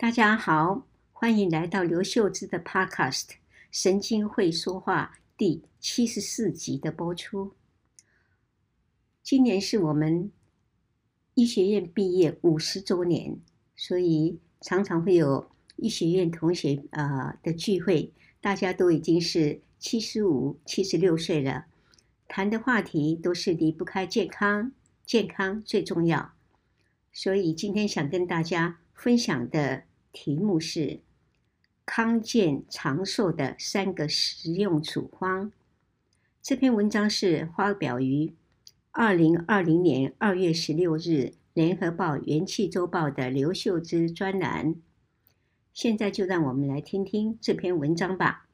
大家好，欢迎来到刘秀芝的 Podcast《神经会说话》第七十四集的播出。今年是我们医学院毕业五十周年，所以常常会有医学院同学啊的聚会，大家都已经是七十五、七十六岁了，谈的话题都是离不开健康，健康最重要。所以今天想跟大家分享的。题目是康健长寿的三个实用处方。这篇文章是发表于二零二零年二月十六日《联合报》元气周报的刘秀芝专栏。现在就让我们来听听这篇文章吧。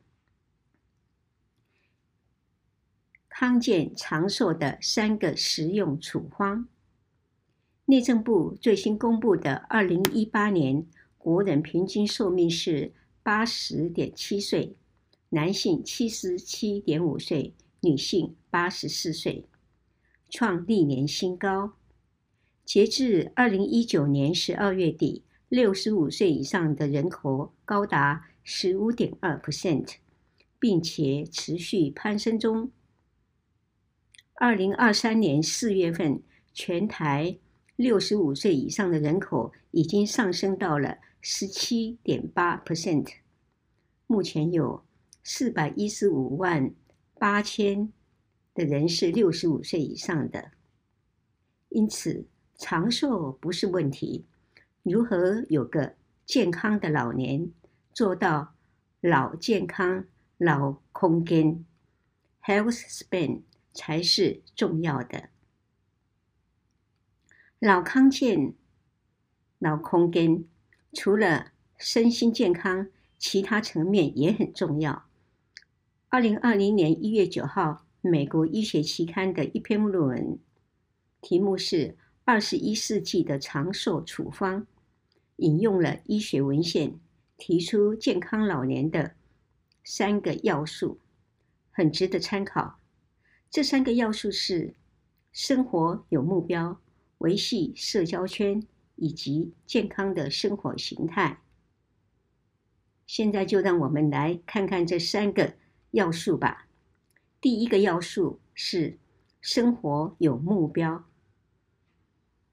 康健长寿的三个实用处方。内政部最新公布的二零一八年。国人平均寿命是八十点七岁，男性七十七点五岁，女性八十四岁，创历年新高。截至二零一九年十二月底，六十五岁以上的人口高达十五点二 percent，并且持续攀升中。二零二三年四月份，全台六十五岁以上的人口已经上升到了。十七点八 percent，目前有四百一十五万八千的人是六十五岁以上的，因此长寿不是问题。如何有个健康的老年，做到老健康、老康健 （health span） 才是重要的。老康健、老康健。除了身心健康，其他层面也很重要。二零二零年一月九号，美国医学期刊的一篇论文，题目是《二十一世纪的长寿处方》，引用了医学文献，提出健康老年的三个要素，很值得参考。这三个要素是：生活有目标，维系社交圈。以及健康的生活形态。现在就让我们来看看这三个要素吧。第一个要素是生活有目标。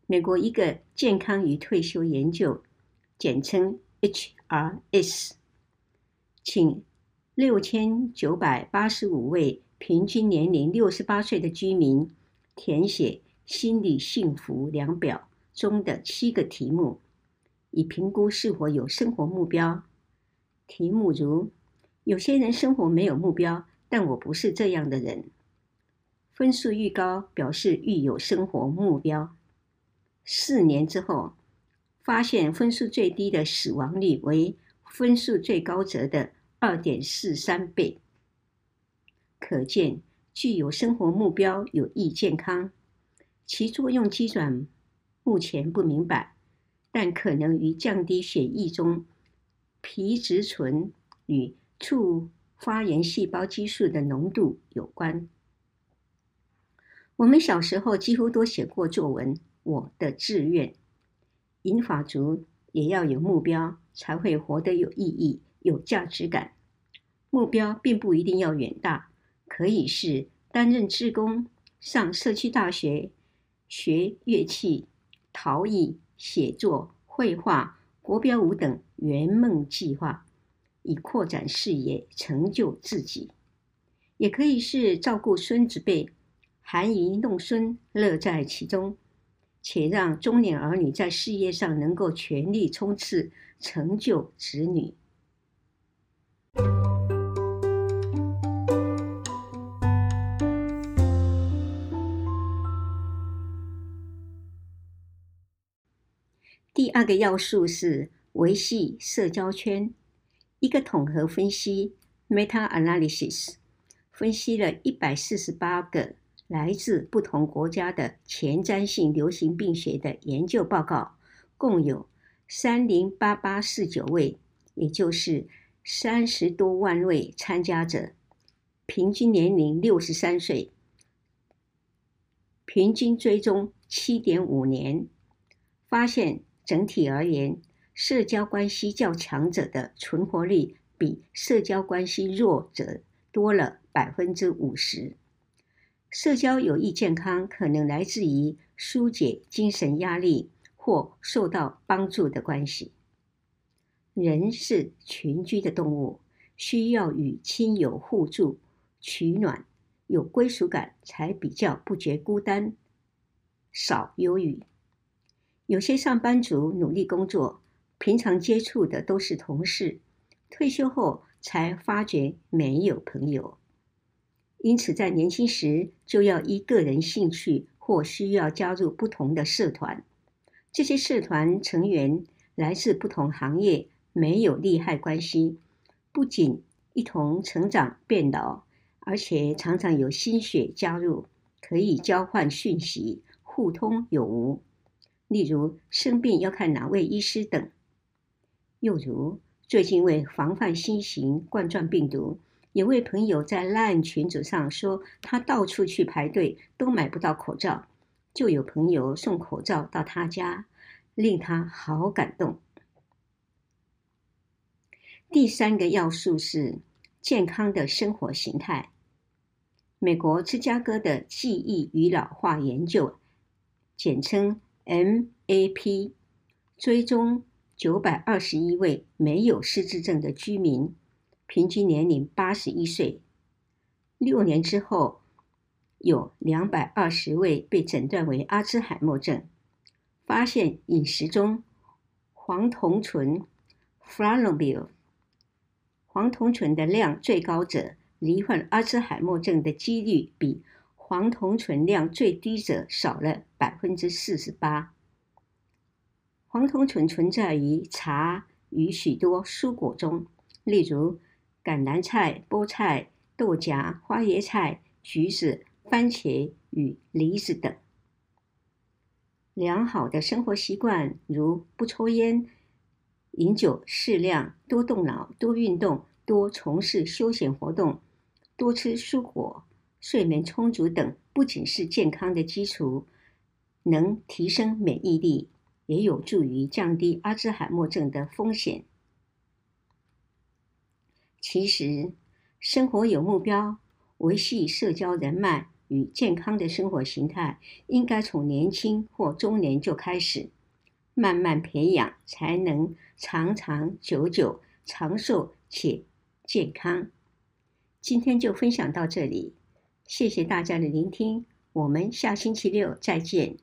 美国一个健康与退休研究，简称 HRS，请六千九百八十五位平均年龄六十八岁的居民填写心理幸福量表。中的七个题目，以评估是否有生活目标。题目如：有些人生活没有目标，但我不是这样的人。分数愈高，表示愈有生活目标。四年之后，发现分数最低的死亡率为分数最高者的二点四三倍。可见，具有生活目标有益健康，其作用机转。目前不明白，但可能与降低血液中皮质醇与促发炎细胞激素的浓度有关。我们小时候几乎都写过作文，我的志愿。银发族也要有目标，才会活得有意义、有价值感。目标并不一定要远大，可以是担任志工、上社区大学、学乐器。陶艺、写作、绘画、国标舞等圆梦计划，以扩展视野，成就自己；也可以是照顾孙子辈，含饴弄孙，乐在其中，且让中年儿女在事业上能够全力冲刺，成就子女。二个要素是维系社交圈。一个统合分析 （meta-analysis） 分析了一百四十八个来自不同国家的前瞻性流行病学的研究报告，共有三零八八四九位，也就是三十多万位参加者，平均年龄六十三岁，平均追踪七点五年，发现。整体而言，社交关系较强者的存活率比社交关系弱者多了百分之五十。社交有益健康可能来自于疏解精神压力或受到帮助的关系。人是群居的动物，需要与亲友互助取暖，有归属感才比较不觉孤单，少忧郁。有些上班族努力工作，平常接触的都是同事，退休后才发觉没有朋友。因此，在年轻时就要依个人兴趣或需要加入不同的社团。这些社团成员来自不同行业，没有利害关系，不仅一同成长变老，而且常常有新血加入，可以交换讯息，互通有无。例如生病要看哪位医师等。又如最近为防范新型冠状病毒。有位朋友在 LINE 群组上说，他到处去排队都买不到口罩，就有朋友送口罩到他家，令他好感动。第三个要素是健康的生活形态。美国芝加哥的记忆与老化研究，简称 MAP，追踪九百二十一位没有失智症的居民。平均年龄八十一岁，六年之后，有两百二十位被诊断为阿兹海默症。发现饮食中黄酮醇 （Flavonol） 黄酮醇的量最高者，罹患阿兹海默症的几率比黄酮醇量最低者少了百分之四十八。黄酮醇存在于茶与许多蔬果中，例如。橄榄菜、菠菜、豆荚、花椰菜、橘子、番茄与梨子等。良好的生活习惯，如不抽烟、饮酒适量、多动脑、多运动、多从事休闲活动、多吃蔬果、睡眠充足等，不仅是健康的基础，能提升免疫力，也有助于降低阿兹海默症的风险。其实，生活有目标，维系社交人脉与健康的生活形态，应该从年轻或中年就开始，慢慢培养，才能长长久久、长寿且健康。今天就分享到这里，谢谢大家的聆听，我们下星期六再见。